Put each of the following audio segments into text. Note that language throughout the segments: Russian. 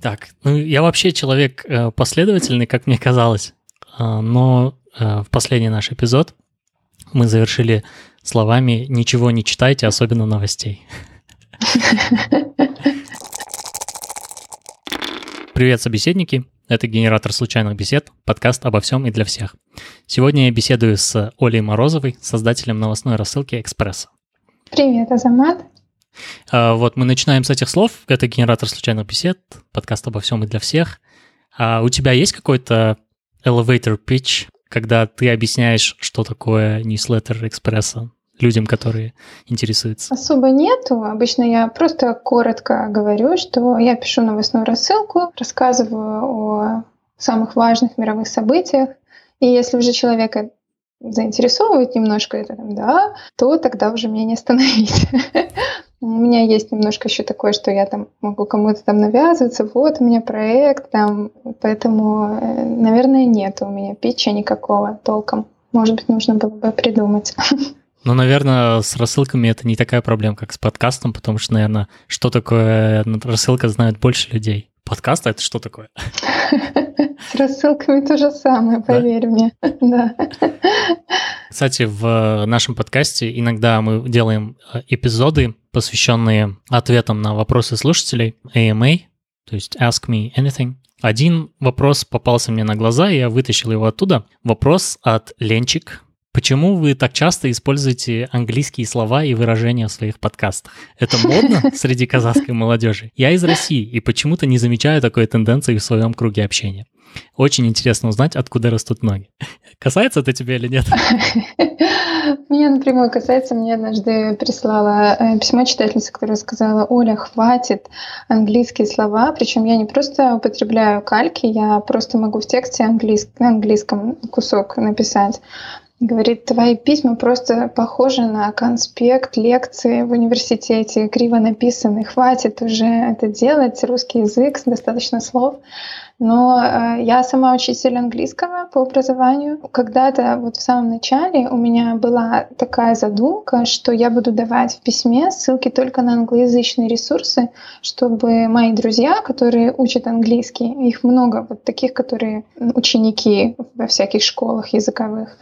Так, ну я вообще человек э, последовательный, как мне казалось, а, но э, в последний наш эпизод мы завершили словами «Ничего не читайте, особенно новостей». Привет, собеседники! Это генератор случайных бесед, подкаст обо всем и для всех. Сегодня я беседую с Олей Морозовой, создателем новостной рассылки «Экспресс». Привет, Азамат. А, вот мы начинаем с этих слов. Это генератор случайных бесед, подкаст обо всем и для всех. А у тебя есть какой-то elevator pitch, когда ты объясняешь, что такое newsletter экспресса людям, которые интересуются? Особо нету. Обычно я просто коротко говорю, что я пишу новостную рассылку, рассказываю о самых важных мировых событиях. И если уже человека заинтересовывает немножко это, да, то тогда уже меня не остановить. У меня есть немножко еще такое, что я там могу кому-то там навязываться, вот у меня проект там, поэтому, э, наверное, нет у меня питча никакого толком. Может быть, нужно было бы придумать. Ну, наверное, с рассылками это не такая проблема, как с подкастом, потому что, наверное, что такое рассылка знают больше людей. Подкаст — это что такое? С рассылками то же самое, поверь да? мне. Да. Кстати, в нашем подкасте иногда мы делаем э, эпизоды, посвященные ответам на вопросы слушателей, AMA, то есть Ask Me Anything. Один вопрос попался мне на глаза, и я вытащил его оттуда. Вопрос от Ленчик, Почему вы так часто используете английские слова и выражения в своих подкастах? Это модно среди казахской молодежи? Я из России и почему-то не замечаю такой тенденции в своем круге общения. Очень интересно узнать, откуда растут ноги. Касается это тебя или нет? Меня напрямую касается. Мне однажды прислала э, письмо читательница, которая сказала, Оля, хватит английские слова. Причем я не просто употребляю кальки, я просто могу в тексте английск, на английском кусок написать. Говорит, твои письма просто похожи на конспект лекции в университете, криво написаны. Хватит уже это делать, русский язык, достаточно слов. Но э, я сама учитель английского по образованию. Когда-то вот в самом начале у меня была такая задумка, что я буду давать в письме ссылки только на англоязычные ресурсы, чтобы мои друзья, которые учат английский, их много, вот таких, которые ученики во всяких школах языковых,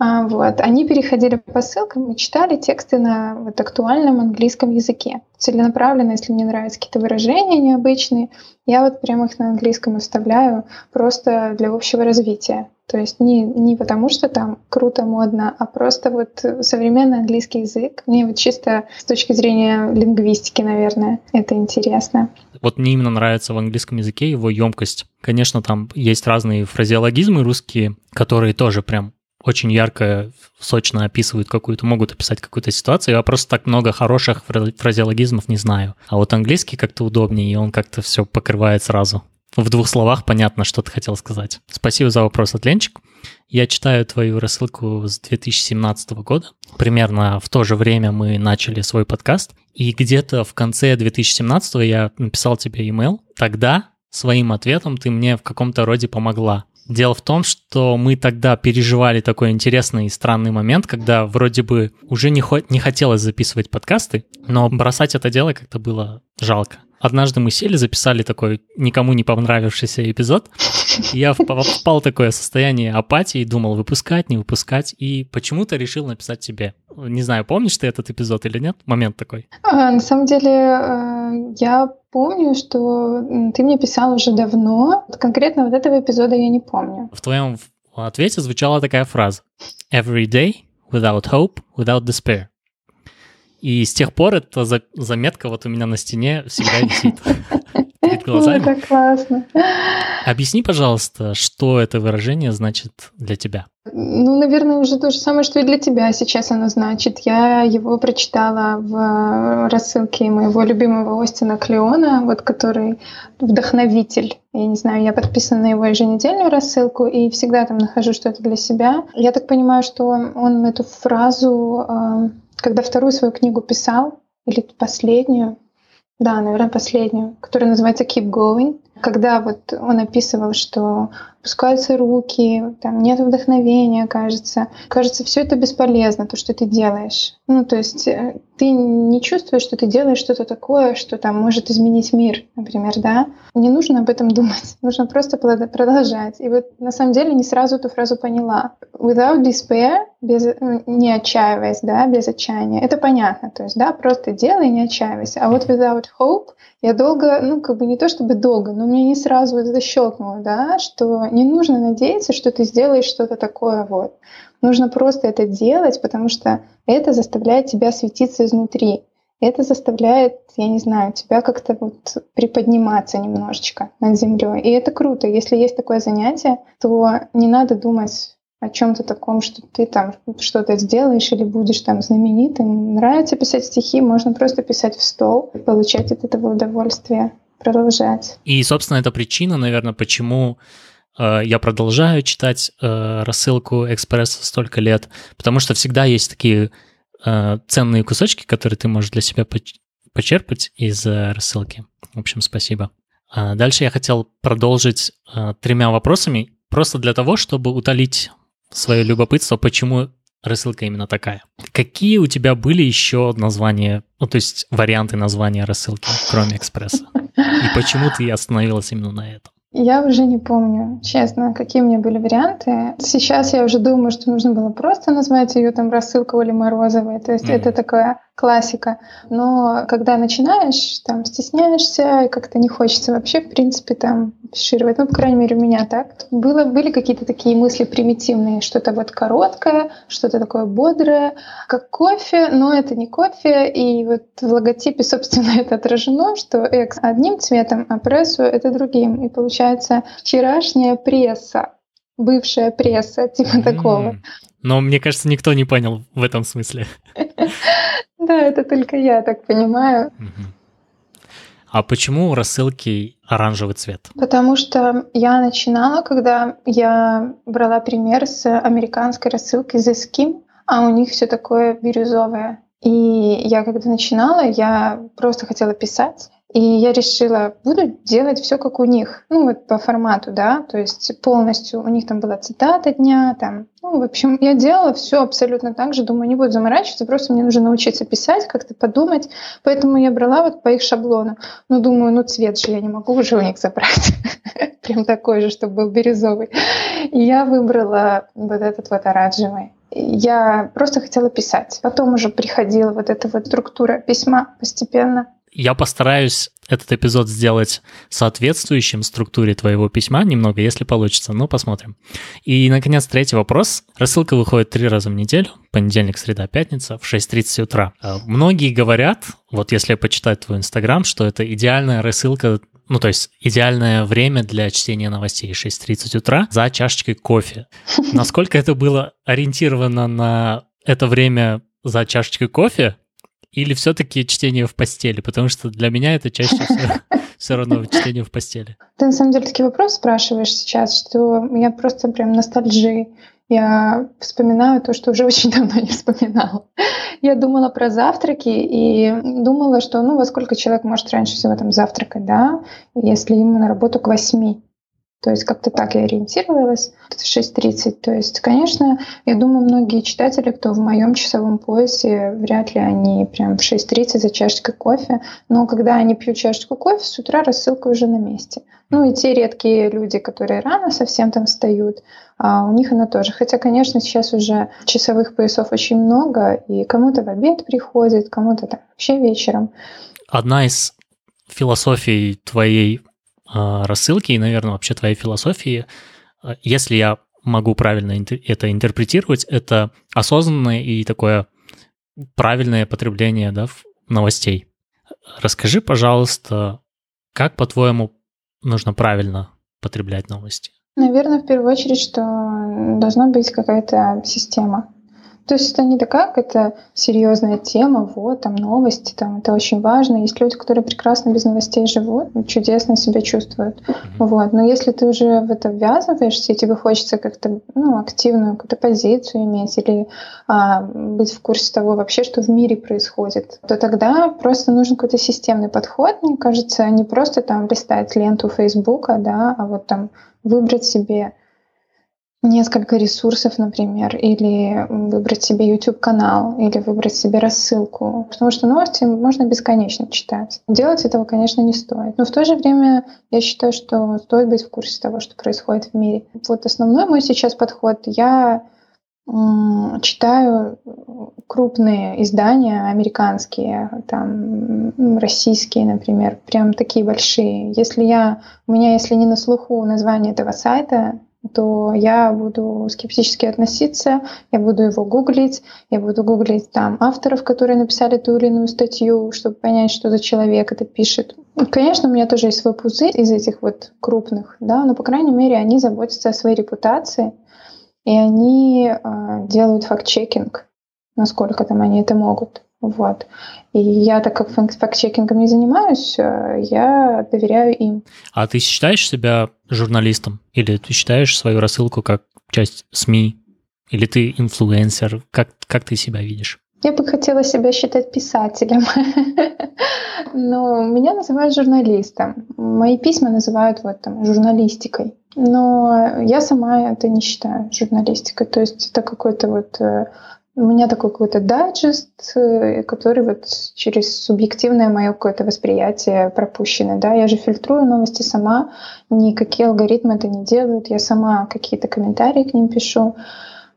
вот. Они переходили по ссылкам и читали тексты на вот актуальном английском языке. Целенаправленно, если мне нравятся какие-то выражения необычные, я вот прямо их на английском оставляю просто для общего развития. То есть не, не потому, что там круто, модно, а просто вот современный английский язык. Мне вот чисто с точки зрения лингвистики, наверное, это интересно. Вот мне именно нравится в английском языке его емкость. Конечно, там есть разные фразеологизмы русские, которые тоже прям очень ярко, сочно описывают какую-то, могут описать какую-то ситуацию. Я просто так много хороших фразеологизмов не знаю. А вот английский как-то удобнее, и он как-то все покрывает сразу. В двух словах понятно, что ты хотел сказать. Спасибо за вопрос, Отленчик. Я читаю твою рассылку с 2017 года. Примерно в то же время мы начали свой подкаст. И где-то в конце 2017 я написал тебе email. Тогда своим ответом ты мне в каком-то роде помогла. Дело в том, что мы тогда переживали такой интересный и странный момент, когда вроде бы уже не, хо- не хотелось записывать подкасты, но бросать это дело как-то было жалко. Однажды мы сели, записали такой никому не понравившийся эпизод. Я впал в такое состояние апатии, думал, выпускать, не выпускать, и почему-то решил написать тебе. Не знаю, помнишь ты этот эпизод или нет? Момент такой. А, на самом деле, э, я помню, что ты мне писал уже давно. Конкретно вот этого эпизода я не помню. В твоем ответе звучала такая фраза. Every day without hope, without despair. И с тех пор эта заметка вот у меня на стене всегда висит глазами. Это классно. Объясни, пожалуйста, что это выражение значит для тебя. Ну, наверное, уже то же самое, что и для тебя сейчас оно значит. Я его прочитала в рассылке моего любимого Остина Клеона, вот который вдохновитель. Я не знаю, я подписана на его еженедельную рассылку и всегда там нахожу что-то для себя. Я так понимаю, что он, он эту фразу а, когда вторую свою книгу писал, или последнюю, да, наверное, последнюю, которая называется Keep Going, Когда вот он описывал, что опускаются руки, там нет вдохновения, кажется. Кажется, все это бесполезно, то, что ты делаешь. Ну, то есть э, ты не чувствуешь, что ты делаешь что-то такое, что там может изменить мир, например, да? Не нужно об этом думать, нужно просто продолжать. И вот на самом деле не сразу эту фразу поняла. Without despair, без, ну, не отчаиваясь, да, без отчаяния. Это понятно, то есть, да, просто делай не отчаивайся. А вот without hope я долго, ну, как бы не то чтобы долго, но мне не сразу это щелкнуло, да, что не нужно надеяться, что ты сделаешь что-то такое вот. Нужно просто это делать, потому что это заставляет тебя светиться изнутри. Это заставляет, я не знаю, тебя как-то вот приподниматься немножечко над землей. И это круто. Если есть такое занятие, то не надо думать о чем-то таком, что ты там что-то сделаешь или будешь там знаменитым. Нравится писать стихи, можно просто писать в стол, получать от этого удовольствие, продолжать. И, собственно, это причина, наверное, почему э, я продолжаю читать э, рассылку «Экспресс» столько лет, потому что всегда есть такие э, ценные кусочки, которые ты можешь для себя почерпать из э, рассылки. В общем, спасибо. А дальше я хотел продолжить э, тремя вопросами, просто для того, чтобы утолить свое любопытство, почему рассылка именно такая. Какие у тебя были еще названия, ну то есть варианты названия рассылки, кроме экспресса? И почему ты остановилась именно на этом? Я уже не помню, честно, какие у меня были варианты. Сейчас я уже думаю, что нужно было просто назвать ее там рассылка или Морозовой. То есть mm. это такая классика. Но когда начинаешь, там стесняешься, и как-то не хочется вообще, в принципе, там афишировать. Ну, по крайней мере, у меня так. Было, были какие-то такие мысли примитивные, что-то вот короткое, что-то такое бодрое, как кофе, но это не кофе. И вот в логотипе, собственно, это отражено, что экс одним цветом, а прессу это другим. И получается вчерашняя пресса, бывшая пресса, типа mm-hmm. такого. Но мне кажется, никто не понял в этом смысле. Да, это только я так понимаю. А почему у рассылки оранжевый цвет? Потому что я начинала, когда я брала пример с американской рассылки The Skim, а у них все такое бирюзовое. И я когда начинала, я просто хотела писать. И я решила, буду делать все как у них, ну вот по формату, да, то есть полностью у них там была цитата дня, там, ну, в общем, я делала все абсолютно так же, думаю, не буду заморачиваться, просто мне нужно научиться писать, как-то подумать, поэтому я брала вот по их шаблону. Ну, думаю, ну цвет же я не могу уже у них забрать, прям такой же, чтобы был бирюзовый. И я выбрала вот этот вот оранжевый. Я просто хотела писать. Потом уже приходила вот эта вот структура письма постепенно. Я постараюсь этот эпизод сделать соответствующим структуре твоего письма немного, если получится, но посмотрим. И, наконец, третий вопрос. Рассылка выходит три раза в неделю, понедельник, среда, пятница, в 6.30 утра. А, многие говорят, вот если почитать твой Инстаграм, что это идеальная рассылка ну, то есть идеальное время для чтения новостей 6.30 утра за чашечкой кофе. Насколько это было ориентировано на это время за чашечкой кофе, или все-таки чтение в постели? Потому что для меня это чаще всего все равно чтение в постели. Ты на самом деле такие вопросы спрашиваешь сейчас, что я просто прям ностальжи. Я вспоминаю то, что уже очень давно не вспоминала. Я думала про завтраки и думала, что ну во сколько человек может раньше всего там завтракать, да, если ему на работу к восьми. То есть как-то так я ориентировалась. 6.30. То есть, конечно, я думаю, многие читатели, кто в моем часовом поясе, вряд ли они прям в 6.30 за чашечкой кофе. Но когда они пьют чашечку кофе, с утра рассылка уже на месте. Ну и те редкие люди, которые рано совсем там встают, а у них она тоже. Хотя, конечно, сейчас уже часовых поясов очень много, и кому-то в обед приходит, кому-то там вообще вечером. Одна из философий твоей рассылки и, наверное, вообще твоей философии, а, если я могу правильно это интерпретировать, это осознанное и такое правильное потребление да, новостей. Расскажи, пожалуйста, как, по-твоему, нужно правильно потреблять новости? Наверное, в первую очередь, что должна быть какая-то система. То есть это не такая какая-то серьезная тема, вот, там новости, там это очень важно. Есть люди, которые прекрасно без новостей живут, чудесно себя чувствуют. Mm-hmm. Вот. Но если ты уже в это ввязываешься, и тебе хочется как-то ну, активную какую-то позицию иметь или а, быть в курсе того вообще, что в мире происходит, то тогда просто нужен какой-то системный подход, мне кажется, не просто там листать ленту Фейсбука, да, а вот там выбрать себе несколько ресурсов, например, или выбрать себе YouTube-канал, или выбрать себе рассылку. Потому что новости можно бесконечно читать. Делать этого, конечно, не стоит. Но в то же время я считаю, что стоит быть в курсе того, что происходит в мире. Вот основной мой сейчас подход. Я читаю крупные издания американские, там российские, например, прям такие большие. Если я, у меня, если не на слуху название этого сайта, то я буду скептически относиться, я буду его гуглить, я буду гуглить там авторов, которые написали ту или иную статью, чтобы понять, что за человек это пишет. Конечно, у меня тоже есть свой пузырь из этих вот крупных, да, но, по крайней мере, они заботятся о своей репутации, и они э, делают факт-чекинг, насколько там они это могут. Вот. И я, так как факт-чекингом не занимаюсь, э, я доверяю им. А ты считаешь себя журналистом? Или ты считаешь свою рассылку как часть СМИ? Или ты инфлюенсер? Как, как ты себя видишь? Я бы хотела себя считать писателем, но меня называют журналистом. Мои письма называют вот там журналистикой. Но я сама это не считаю журналистикой. То есть это какой-то вот э, у меня такой какой-то дайджест, э, который вот через субъективное мое какое-то восприятие пропущено. Да? Я же фильтрую новости сама, никакие алгоритмы это не делают, я сама какие-то комментарии к ним пишу.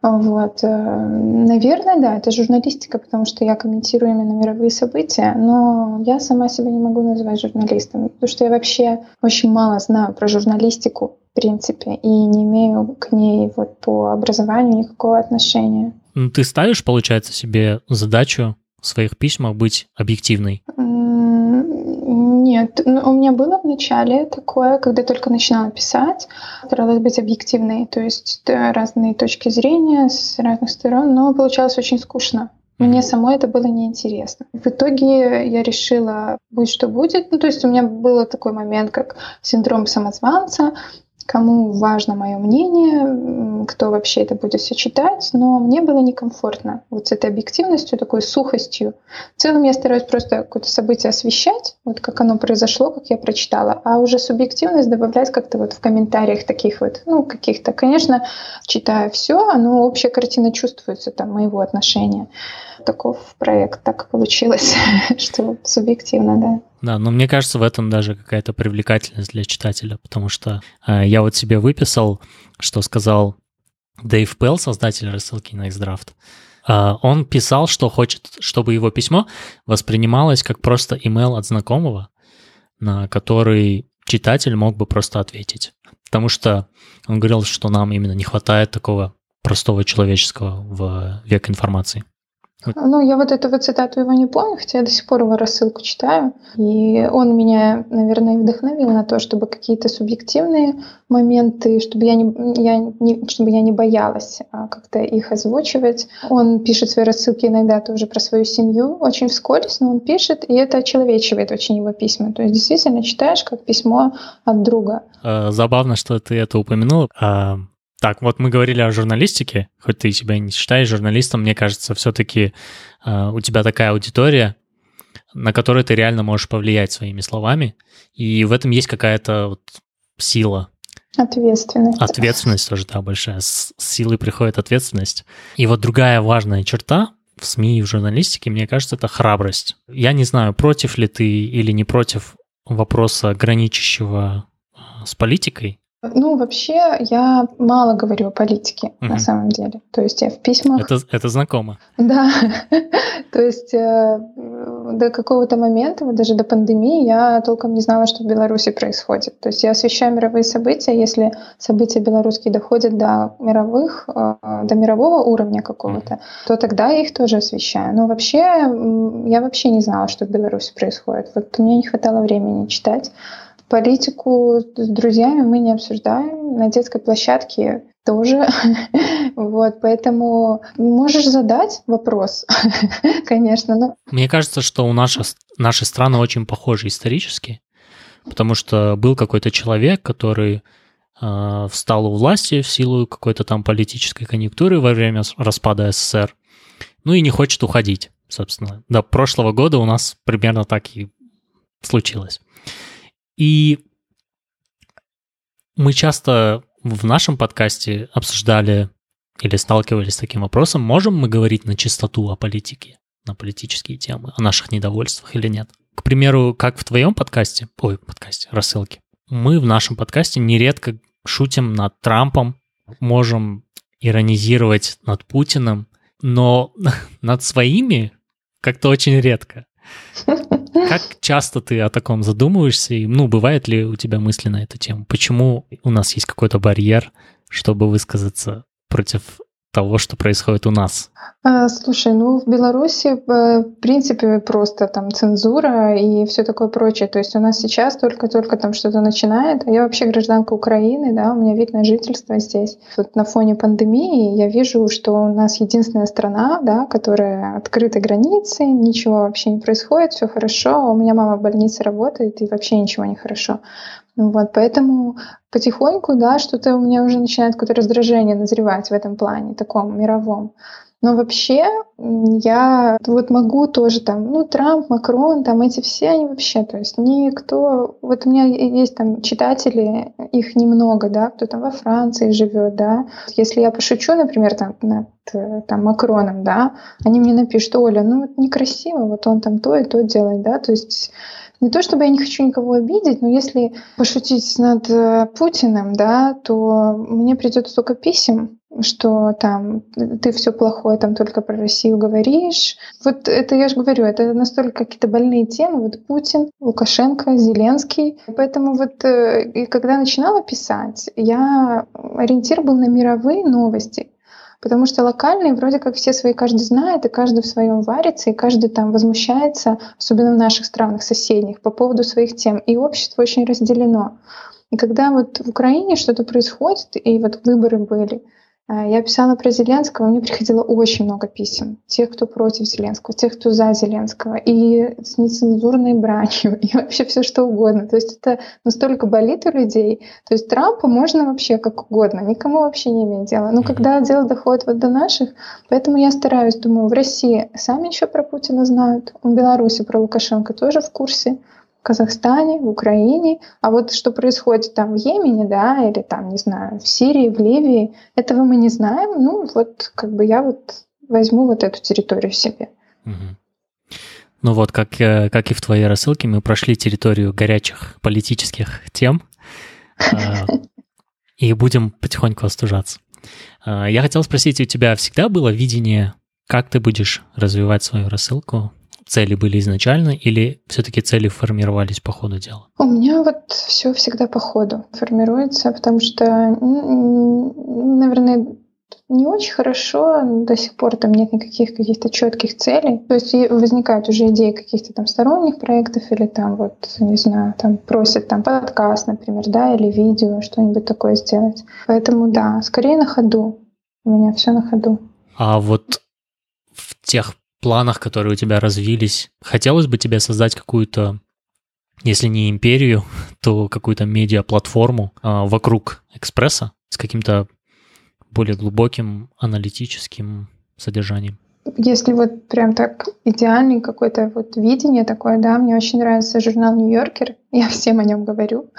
Вот. Э, наверное, да, это журналистика, потому что я комментирую именно мировые события, но я сама себя не могу называть журналистом, потому что я вообще очень мало знаю про журналистику, в принципе, и не имею к ней вот по образованию никакого отношения. Ну, ты ставишь, получается, себе задачу в своих письмах быть объективной? Нет, ну, у меня было в начале такое, когда только начинала писать, старалась быть объективной, то есть разные точки зрения с разных сторон, но получалось очень скучно. Мне самой это было неинтересно. В итоге я решила, будь что будет. Ну, то есть у меня был такой момент, как синдром самозванца кому важно мое мнение, кто вообще это будет все читать, но мне было некомфортно вот с этой объективностью, такой сухостью. В целом я стараюсь просто какое-то событие освещать, вот как оно произошло, как я прочитала, а уже субъективность добавлять как-то вот в комментариях таких вот, ну, каких-то. Конечно, читая все, но общая картина чувствуется там моего отношения. Таков проект, так получилось, что субъективно, да. Да, но мне кажется, в этом даже какая-то привлекательность для читателя, потому что э, я вот себе выписал, что сказал Дэйв Пелл, создатель рассылки на Xdraft. Э, он писал, что хочет, чтобы его письмо воспринималось как просто имейл от знакомого, на который читатель мог бы просто ответить. Потому что он говорил, что нам именно не хватает такого простого человеческого в век информации. Ну, я вот эту вот цитату его не помню, хотя я до сих пор его рассылку читаю. И он меня, наверное, вдохновил на то, чтобы какие-то субъективные моменты, чтобы я не, я не, чтобы я не боялась а как-то их озвучивать. Он пишет свои рассылки иногда тоже про свою семью, очень вскользь, но он пишет, и это очеловечивает очень его письма. То есть действительно читаешь как письмо от друга. Э, забавно, что ты это упомянул. Так, вот мы говорили о журналистике, хоть ты себя не считаешь журналистом, мне кажется, все-таки э, у тебя такая аудитория, на которую ты реально можешь повлиять своими словами, и в этом есть какая-то вот сила. Ответственность. Ответственность тоже, да, большая. С силой приходит ответственность. И вот другая важная черта в СМИ и в журналистике, мне кажется, это храбрость. Я не знаю, против ли ты или не против вопроса, граничащего а, с политикой, ну, вообще, я мало говорю о политике, угу. на самом деле. То есть я в письмах... Это, это знакомо. Да. То есть э, до какого-то момента, вот даже до пандемии, я толком не знала, что в Беларуси происходит. То есть я освещаю мировые события. Если события белорусские доходят до мировых, э, до мирового уровня какого-то, то тогда я их тоже освещаю. Но вообще, я вообще не знала, что в Беларуси происходит. Вот мне не хватало времени читать политику с друзьями мы не обсуждаем. На детской площадке тоже. вот, поэтому можешь задать вопрос, конечно. Но... Мне кажется, что у наших, наши страны очень похожи исторически, потому что был какой-то человек, который э, встал у власти в силу какой-то там политической конъюнктуры во время распада СССР, ну и не хочет уходить, собственно. До прошлого года у нас примерно так и случилось. И мы часто в нашем подкасте обсуждали или сталкивались с таким вопросом, можем мы говорить на чистоту о политике, на политические темы, о наших недовольствах или нет. К примеру, как в твоем подкасте, ой, подкасте, рассылке, мы в нашем подкасте нередко шутим над Трампом, можем иронизировать над Путиным, но над своими как-то очень редко. Как часто ты о таком задумываешься? И, ну, бывает ли у тебя мысли на эту тему? Почему у нас есть какой-то барьер, чтобы высказаться против того, что происходит у нас? А, слушай, ну в Беларуси э, в принципе просто там цензура и все такое прочее. То есть у нас сейчас только-только там что-то начинает. А я вообще гражданка Украины, да, у меня вид на жительство здесь. Вот на фоне пандемии я вижу, что у нас единственная страна, да, которая открыты границы, ничего вообще не происходит, все хорошо. У меня мама в больнице работает и вообще ничего не хорошо. Вот, поэтому потихоньку, да, что-то у меня уже начинает какое-то раздражение назревать в этом плане, таком мировом. Но вообще я вот могу тоже там, ну, Трамп, Макрон, там эти все, они вообще, то есть никто, вот у меня есть там читатели, их немного, да, кто там во Франции живет, да. Если я пошучу, например, там над там, Макроном, да, они мне напишут, Оля, ну, вот некрасиво, вот он там то и то делает, да, то есть не то чтобы я не хочу никого обидеть, но если пошутить над э, Путиным, да, то мне придет столько писем, что там ты все плохое там только про Россию говоришь. Вот это я же говорю, это настолько какие-то больные темы. Вот Путин, Лукашенко, Зеленский. Поэтому вот э, и когда начинала писать, я ориентир был на мировые новости. Потому что локальные вроде как все свои каждый знает, и каждый в своем варится, и каждый там возмущается, особенно в наших странах соседних, по поводу своих тем. И общество очень разделено. И когда вот в Украине что-то происходит, и вот выборы были, я писала про Зеленского, мне приходило очень много писем. Тех, кто против Зеленского, тех, кто за Зеленского, и с нецензурной бранью, и вообще все что угодно. То есть это настолько болит у людей. То есть Трампа можно вообще как угодно, никому вообще не имеет дела. Но когда дело доходит вот до наших, поэтому я стараюсь, думаю, в России сами еще про Путина знают, в Беларуси про Лукашенко тоже в курсе. Казахстане, в Украине. А вот что происходит там в Йемене, да, или там, не знаю, в Сирии, в Ливии, этого мы не знаем. Ну, вот как бы я вот возьму вот эту территорию себе. Ну вот, как, э, как и в твоей рассылке, мы прошли территорию горячих политических тем а, и будем потихоньку остужаться. А, я хотел спросить, у тебя всегда было видение, как ты будешь развивать свою рассылку цели были изначально или все-таки цели формировались по ходу дела? У меня вот все всегда по ходу формируется, потому что, наверное, не очень хорошо, до сих пор там нет никаких каких-то четких целей. То есть возникают уже идеи каких-то там сторонних проектов или там вот, не знаю, там просят там подкаст, например, да, или видео, что-нибудь такое сделать. Поэтому да, скорее на ходу. У меня все на ходу. А вот в тех планах, которые у тебя развились, хотелось бы тебе создать какую-то, если не империю, то какую-то медиа-платформу а, вокруг экспресса с каким-то более глубоким аналитическим содержанием? Если вот прям так идеальный какое-то вот видение такое, да, мне очень нравится журнал «Нью-Йоркер», я всем о нем говорю.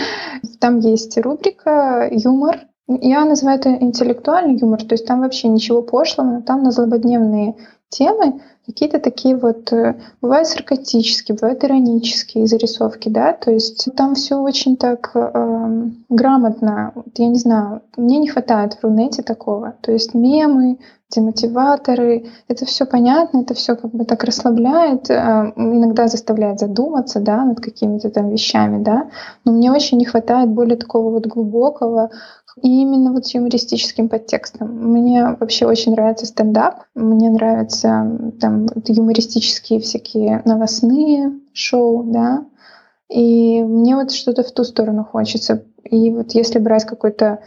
Там есть рубрика «Юмор», я называю это интеллектуальный юмор, то есть там вообще ничего пошлого, но там на злободневные темы какие-то такие вот, э, бывают саркастические, бывают иронические зарисовки, да, то есть там все очень так э, грамотно, я не знаю, мне не хватает в Рунете такого, то есть мемы, демотиваторы, это все понятно, это все как бы так расслабляет, э, иногда заставляет задуматься, да, над какими-то там вещами, да, но мне очень не хватает более такого вот глубокого, и именно вот с юмористическим подтекстом. Мне вообще очень нравится стендап, мне нравятся там юмористические всякие новостные шоу, да, И мне вот что-то в ту сторону хочется. И вот если брать какой-то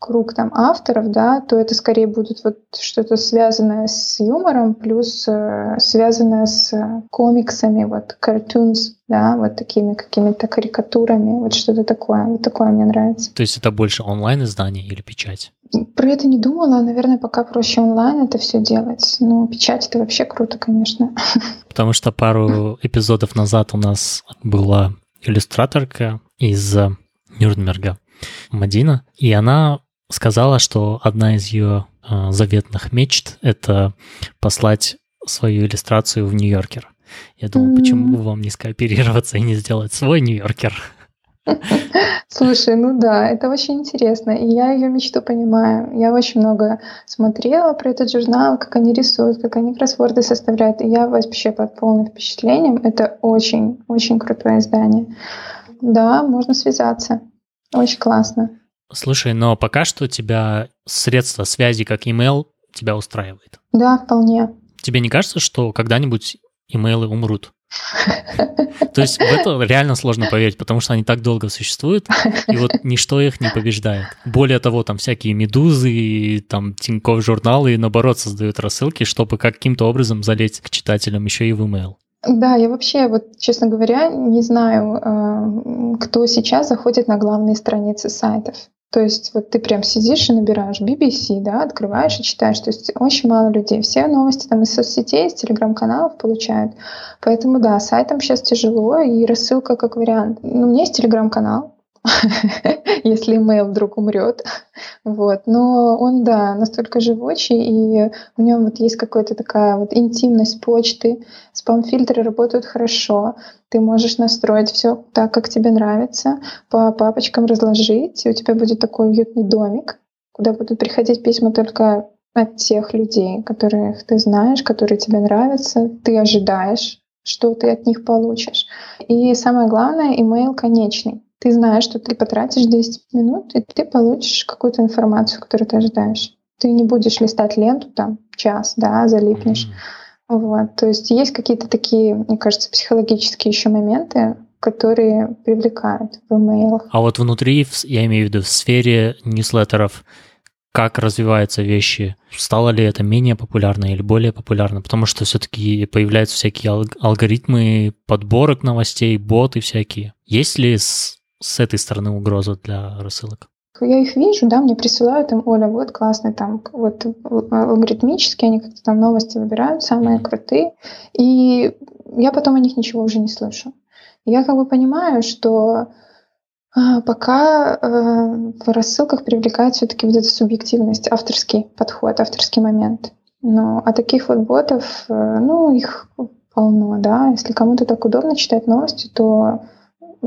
круг там авторов, да, то это скорее будут вот что-то связанное с юмором, плюс э, связанное с комиксами, вот cartoons, да, вот такими какими-то карикатурами, вот что-то такое. Вот такое мне нравится. То есть это больше онлайн издание или печать? Про это не думала, наверное, пока проще онлайн это все делать. Но печать это вообще круто, конечно. Потому что пару эпизодов назад у нас была иллюстраторка из Нюрнберга, Мадина, и она сказала, что одна из ее э, заветных мечт — это послать свою иллюстрацию в Нью-Йоркер. Я mm-hmm. почему бы вам не скооперироваться и не сделать свой Нью-Йоркер? Слушай, ну да, это очень интересно, и я ее мечту понимаю. Я очень много смотрела про этот журнал, как они рисуют, как они кроссворды составляют, и я вообще под полным впечатлением. Это очень-очень крутое издание. Да, можно связаться. Очень классно. Слушай, но пока что тебя средства связи, как email, тебя устраивает? Да, вполне. Тебе не кажется, что когда-нибудь имейлы умрут? То есть в это реально сложно поверить, потому что они так долго существуют, и вот ничто их не побеждает. Более того, там всякие медузы, там Тинькофф журналы, наоборот, создают рассылки, чтобы каким-то образом залезть к читателям еще и в email. Да, я вообще, вот, честно говоря, не знаю, э, кто сейчас заходит на главные страницы сайтов. То есть вот ты прям сидишь и набираешь BBC, да, открываешь и читаешь. То есть очень мало людей. Все новости там из соцсетей, из телеграм-каналов получают. Поэтому да, сайтам сейчас тяжело, и рассылка как вариант. Ну, у меня есть телеграм-канал, если email вдруг умрет. Вот. Но он, да, настолько живучий, и в нем вот есть какая-то такая вот интимность почты. Спам-фильтры работают хорошо. Ты можешь настроить все так, как тебе нравится, по папочкам разложить, и у тебя будет такой уютный домик, куда будут приходить письма только от тех людей, которых ты знаешь, которые тебе нравятся, ты ожидаешь, что ты от них получишь. И самое главное, email конечный. Ты знаешь, что ты потратишь 10 минут, и ты получишь какую-то информацию, которую ты ожидаешь. Ты не будешь листать ленту там час, да, залипнешь. Mm-hmm. Вот. То есть есть какие-то такие, мне кажется, психологические еще моменты, которые привлекают в имейлах. А вот внутри, я имею в виду в сфере ньюслеттеров, как развиваются вещи, стало ли это менее популярно или более популярно, потому что все-таки появляются всякие алгоритмы подборок новостей, боты всякие. Есть ли с этой стороны угроза для рассылок? Я их вижу, да, мне присылают им, Оля, вот классный там, вот алгоритмически они как-то там новости выбирают, самые mm-hmm. крутые, и я потом о них ничего уже не слышу. Я как бы понимаю, что а, пока э, в рассылках привлекает все-таки вот эта субъективность, авторский подход, авторский момент. Но а таких вот ботов, э, ну, их полно, да. Если кому-то так удобно читать новости, то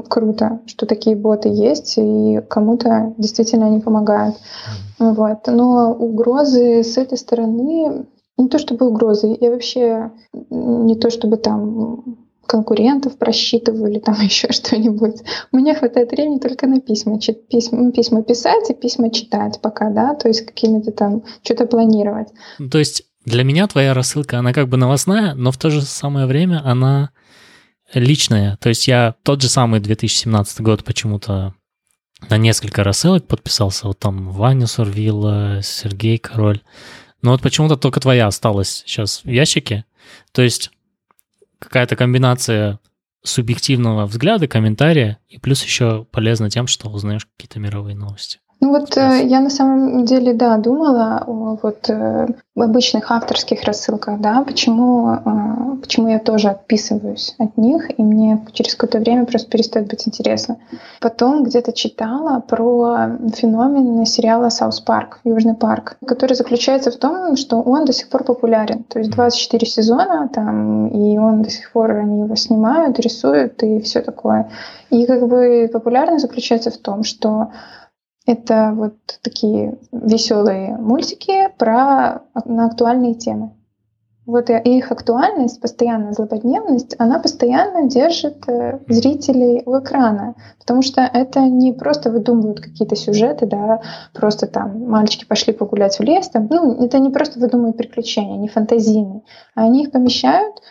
круто, что такие боты есть, и кому-то действительно они помогают. Вот. Но угрозы с этой стороны, не то чтобы угрозы, я вообще не то чтобы там конкурентов просчитываю или там еще что-нибудь. У меня хватает времени только на письма. Письма, письма писать и письма читать пока, да, то есть какими-то там что-то планировать. То есть для меня твоя рассылка, она как бы новостная, но в то же самое время она личное. То есть я тот же самый 2017 год почему-то на несколько рассылок подписался. Вот там Ваня Сурвила, Сергей Король. Но вот почему-то только твоя осталась сейчас в ящике. То есть какая-то комбинация субъективного взгляда, комментария, и плюс еще полезно тем, что узнаешь какие-то мировые новости. Ну вот э, я на самом деле, да, думала о вот э, обычных авторских рассылках, да, почему, э, почему я тоже отписываюсь от них, и мне через какое-то время просто перестает быть интересно. Потом где-то читала про феномен сериала «South Park», «Южный парк», который заключается в том, что он до сих пор популярен. То есть 24 сезона там, и он до сих пор, они его снимают, рисуют и все такое. И как бы популярность заключается в том, что это вот такие веселые мультики про на актуальные темы. Вот и их актуальность, постоянная злободневность, она постоянно держит э, зрителей у экрана, потому что это не просто выдумывают какие-то сюжеты, да, просто там мальчики пошли погулять в лес, там, ну, это не просто выдумывают приключения, не фантазийные, а они их помещают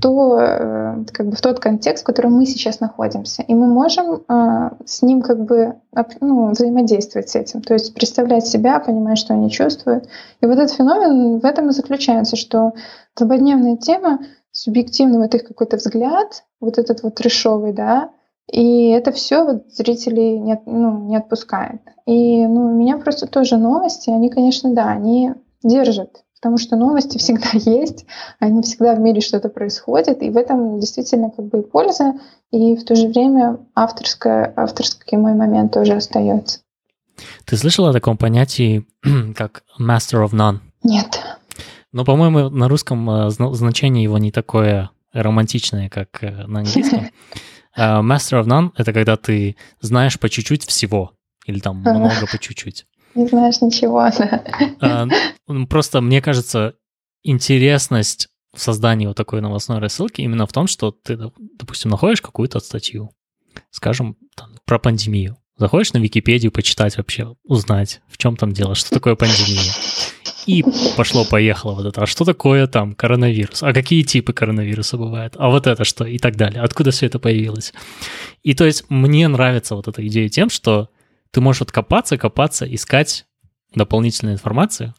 то, э, как бы в тот контекст, в котором мы сейчас находимся. И мы можем э, с ним как бы ну, взаимодействовать с этим. То есть представлять себя, понимать, что они чувствуют. И вот этот феномен в этом и заключается, что злободневная тема, субъективный вот их какой-то взгляд, вот этот вот трешовый, да, и это все вот зрителей не, ну, не отпускает. И ну, меня просто тоже новости, они, конечно, да, они держат, потому что новости всегда есть, они всегда в мире что-то происходит, и в этом действительно как бы и польза, и в то же время авторская, авторский мой момент тоже остается. Ты слышала о таком понятии, как master of none? Нет. Но, по-моему, на русском э, значение его не такое романтичное, как э, на английском. Uh, Master of None — это когда ты знаешь по чуть-чуть всего, или там много по чуть-чуть. Не знаешь ничего, да. Uh, просто, мне кажется, интересность в создании вот такой новостной рассылки именно в том, что ты, допустим, находишь какую-то статью, скажем, там, про пандемию. Заходишь на Википедию почитать вообще, узнать, в чем там дело, что такое пандемия. И пошло-поехало вот это. А что такое там коронавирус? А какие типы коронавируса бывают? А вот это что? И так далее. Откуда все это появилось? И то есть мне нравится вот эта идея тем, что ты можешь вот копаться, копаться, искать дополнительную информацию,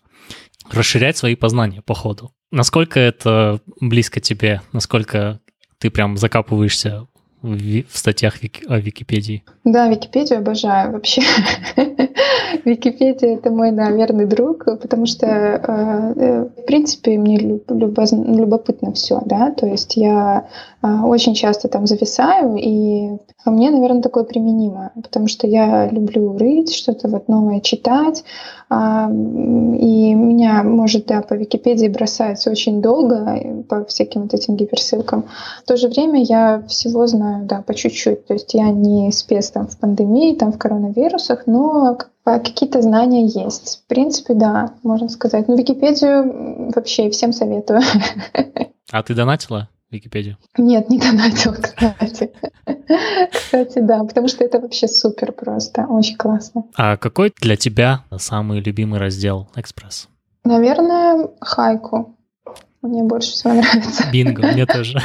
расширять свои познания по ходу. Насколько это близко тебе? Насколько ты прям закапываешься в, статьях о Википедии. Да, Википедию обожаю вообще. Википедия — это мой, да, верный друг, потому что, э, э, в принципе, мне любопытно все, да, то есть я э, очень часто там зависаю, и мне, наверное, такое применимо, потому что я люблю рыть, что-то вот новое читать, а, и меня может, да, по Википедии бросать очень долго по всяким вот этим гиперссылкам. В то же время я всего знаю, да, по чуть-чуть. То есть я не спец там в пандемии, там в коронавирусах, но какие-то знания есть. В принципе, да, можно сказать. Но Википедию вообще всем советую. А ты донатила? Википедию? Нет, не донатила, кстати. Кстати, да, потому что это вообще супер просто, очень классно. А какой для тебя самый любимый раздел «Экспресс»? Наверное, хайку. Мне больше всего нравится. Бинго, мне тоже.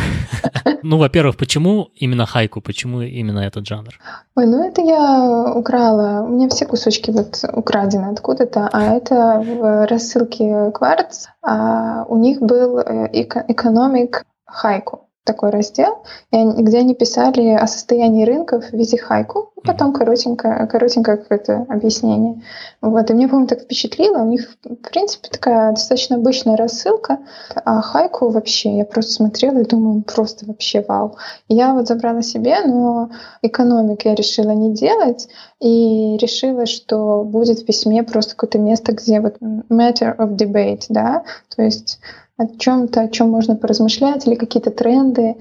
Ну, во-первых, почему именно хайку? Почему именно этот жанр? Ой, ну это я украла. У меня все кусочки вот украдены откуда-то, а это в рассылке Кварц. А у них был э, экономик хайку такой раздел, где они писали о состоянии рынков в виде хайку, потом коротенькое, коротенькое какое-то объяснение. Вот. И мне, по-моему, так впечатлило. У них, в принципе, такая достаточно обычная рассылка, а хайку вообще, я просто смотрела и думаю, просто вообще вау. я вот забрала себе, но экономик я решила не делать, и решила, что будет в письме просто какое-то место, где вот matter of debate, да, то есть о чем-то, о чем можно поразмышлять, или какие-то тренды.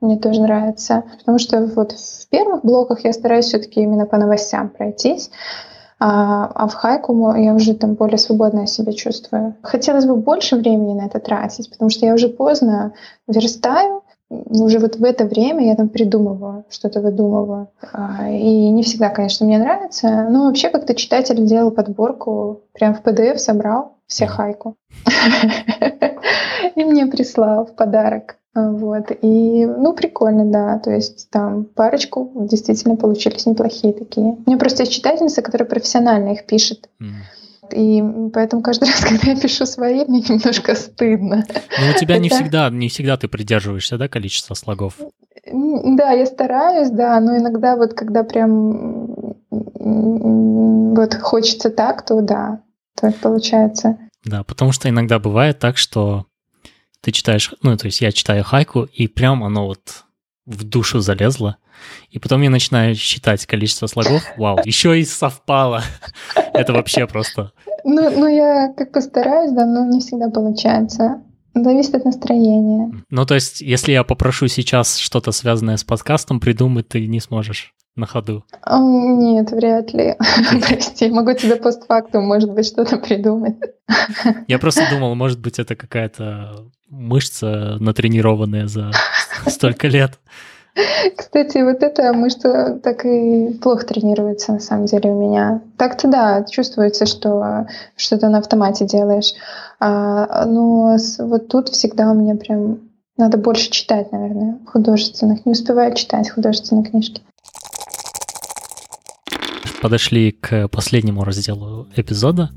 Мне тоже нравится. Потому что вот в первых блоках я стараюсь все-таки именно по новостям пройтись. А, а в хайку я уже там более свободно себя чувствую. Хотелось бы больше времени на это тратить, потому что я уже поздно верстаю, уже вот в это время я там придумываю, что-то выдумываю. А, и не всегда, конечно, мне нравится, но вообще как-то читатель делал подборку, прям в PDF собрал все хайку. И мне прислал в подарок. Вот. И, ну, прикольно, да. То есть там парочку действительно получились неплохие такие. У меня просто есть читательница, которая профессионально их пишет. И поэтому каждый раз, когда я пишу свои, мне немножко стыдно. Ну, у тебя не всегда, не всегда ты придерживаешься, да, количества слогов? Да, я стараюсь, да, но иногда вот когда прям вот хочется так, то да, так получается. Да, потому что иногда бывает так, что ты читаешь, ну, то есть я читаю хайку, и прям оно вот в душу залезло. И потом я начинаю считать количество слогов. Вау, еще и совпало. Это вообще просто... Ну, ну, я как постараюсь, да, но не всегда получается. Зависит от настроения. Ну, то есть, если я попрошу сейчас что-то связанное с подкастом придумать, ты не сможешь на ходу? Нет, вряд ли. Прости, могу тебе постфактум, может быть, что-то придумать. Я просто думал, может быть, это какая-то мышца натренированная за столько лет. Кстати, вот эта мышца так и плохо тренируется на самом деле у меня. Так-то да, чувствуется, что что-то на автомате делаешь. А, но вот тут всегда у меня прям Надо больше читать, наверное, художественных. Не успеваю читать художественные книжки. Подошли к последнему разделу эпизода,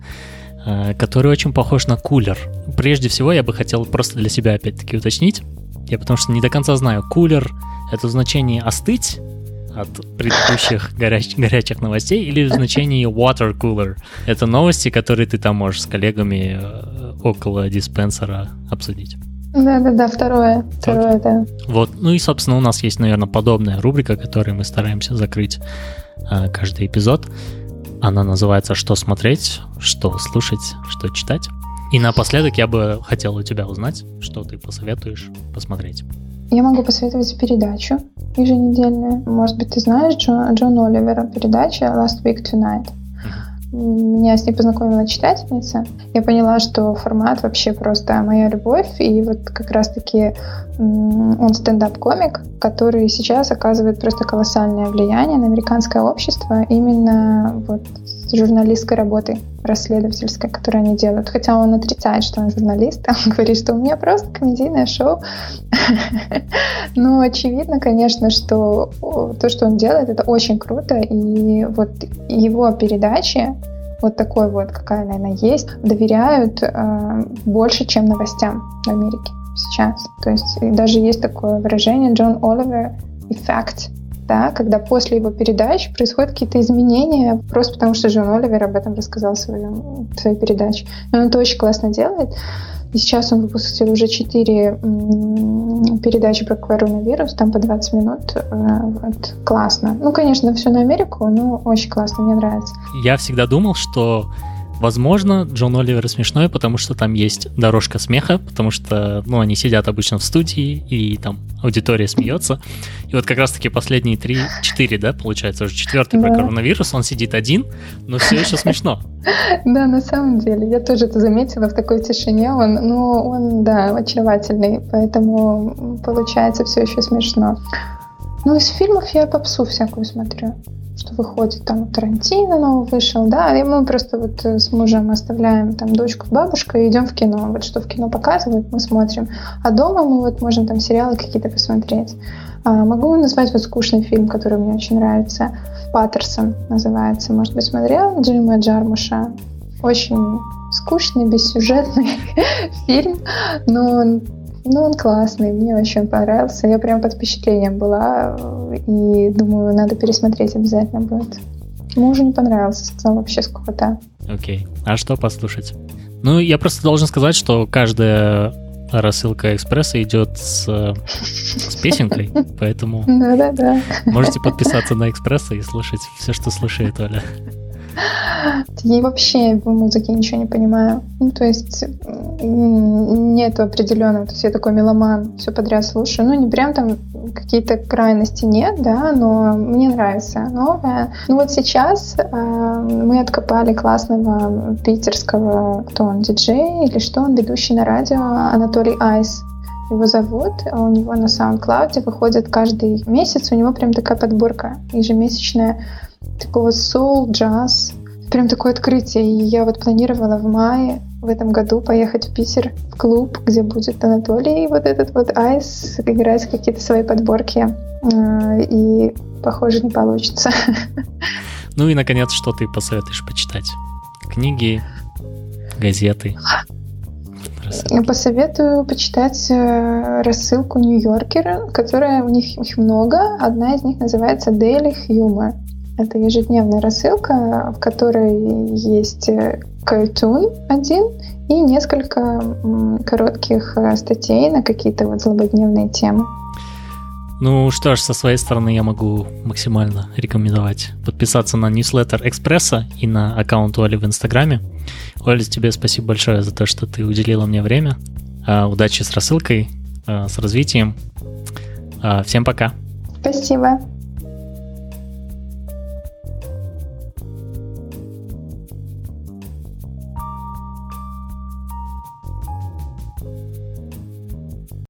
э, который очень похож на кулер. Прежде всего, я бы хотел просто для себя опять-таки уточнить. Я потому что не до конца знаю, кулер — это значение «остыть», от предыдущих горяч- горячих новостей или в значении water cooler. Это новости, которые ты там можешь с коллегами э, около диспенсера обсудить. Да-да-да, второе. Второе, да. Вот, ну и, собственно, у нас есть, наверное, подобная рубрика, которую мы стараемся закрыть э, каждый эпизод. Она называется «Что смотреть?», «Что слушать?», «Что читать?». И напоследок я бы хотел у тебя узнать, что ты посоветуешь посмотреть. Я могу посоветовать передачу еженедельную. Может быть, ты знаешь Джон, Джон Оливера передача «Last Week Tonight». Меня с ней познакомила читательница. Я поняла, что формат вообще просто моя любовь. И вот как раз-таки он стендап-комик, который сейчас оказывает просто колоссальное влияние на американское общество именно вот журналистской работой расследовательской, которую они делают. Хотя он отрицает, что он журналист, он говорит, что у меня просто комедийное шоу. Но очевидно, конечно, что то, что он делает, это очень круто. И вот его передачи, вот такой вот, какая, наверное, есть, доверяют э, больше, чем новостям в Америке сейчас. То есть даже есть такое выражение Джон Оливер эффект да, когда после его передач происходят какие-то изменения, просто потому что Джон Оливер об этом рассказал в, своем, в своей передаче. И он это очень классно делает. И сейчас он выпустил уже четыре передачи про коронавирус, там по 20 минут. Э, вот, классно. Ну, конечно, все на Америку, но очень классно, мне нравится. Я всегда думал, что Возможно, Джон Оливер смешной, потому что там есть дорожка смеха, потому что, ну, они сидят обычно в студии, и там аудитория смеется. И вот как раз-таки последние три, четыре, да, получается, уже четвертый да. про коронавирус, он сидит один, но все еще смешно. Да, на самом деле, я тоже это заметила в такой тишине, он, ну, он, да, очаровательный, поэтому получается все еще смешно. Ну, из фильмов я попсу всякую смотрю что выходит там Тарантино новый вышел, да, и мы просто вот э, с мужем оставляем там дочку бабушкой и идем в кино. Вот что в кино показывают, мы смотрим. А дома мы вот можем там сериалы какие-то посмотреть. А, могу назвать вот скучный фильм, который мне очень нравится. Паттерсон называется. Может быть, смотрел Джима Джармуша? Очень скучный, бессюжетный фильм, но ну, он классный, мне очень понравился. Я прям под впечатлением была и думаю, надо пересмотреть обязательно будет. Мужу не понравился, сказал вообще скукота. Окей. Okay. А что послушать? Ну, я просто должен сказать, что каждая рассылка экспресса идет с, с песенкой, поэтому да-да-да. можете подписаться на экспресса и слушать все, что слушает Оля. Я вообще в музыке ничего не понимаю. Ну, то есть нет определенного. То есть я такой меломан, все подряд слушаю. Ну, не прям там какие-то крайности нет, да, но мне нравится новое. Ну, вот сейчас э, мы откопали классного питерского, кто он, диджей или что он, ведущий на радио, Анатолий Айс его зовут, у него на SoundCloud выходит каждый месяц, у него прям такая подборка ежемесячная такого soul, джаз. Прям такое открытие. И я вот планировала в мае в этом году поехать в Питер в клуб, где будет Анатолий и вот этот вот Айс играть какие-то свои подборки. А, и, похоже, не получится. Ну и, наконец, что ты посоветуешь почитать? Книги, газеты? Я посоветую почитать э, рассылку Нью-Йоркера, которая у них их много. Одна из них называется Daily Humor. Это ежедневная рассылка, в которой есть э, картун один и несколько коротких э, статей на какие-то вот злободневные темы. Ну что ж, со своей стороны я могу максимально рекомендовать подписаться на ньюслеттер Экспресса и на аккаунт Оли в Инстаграме. Оля, тебе спасибо большое за то, что ты уделила мне время. А, удачи с рассылкой, а, с развитием. А, всем пока. Спасибо.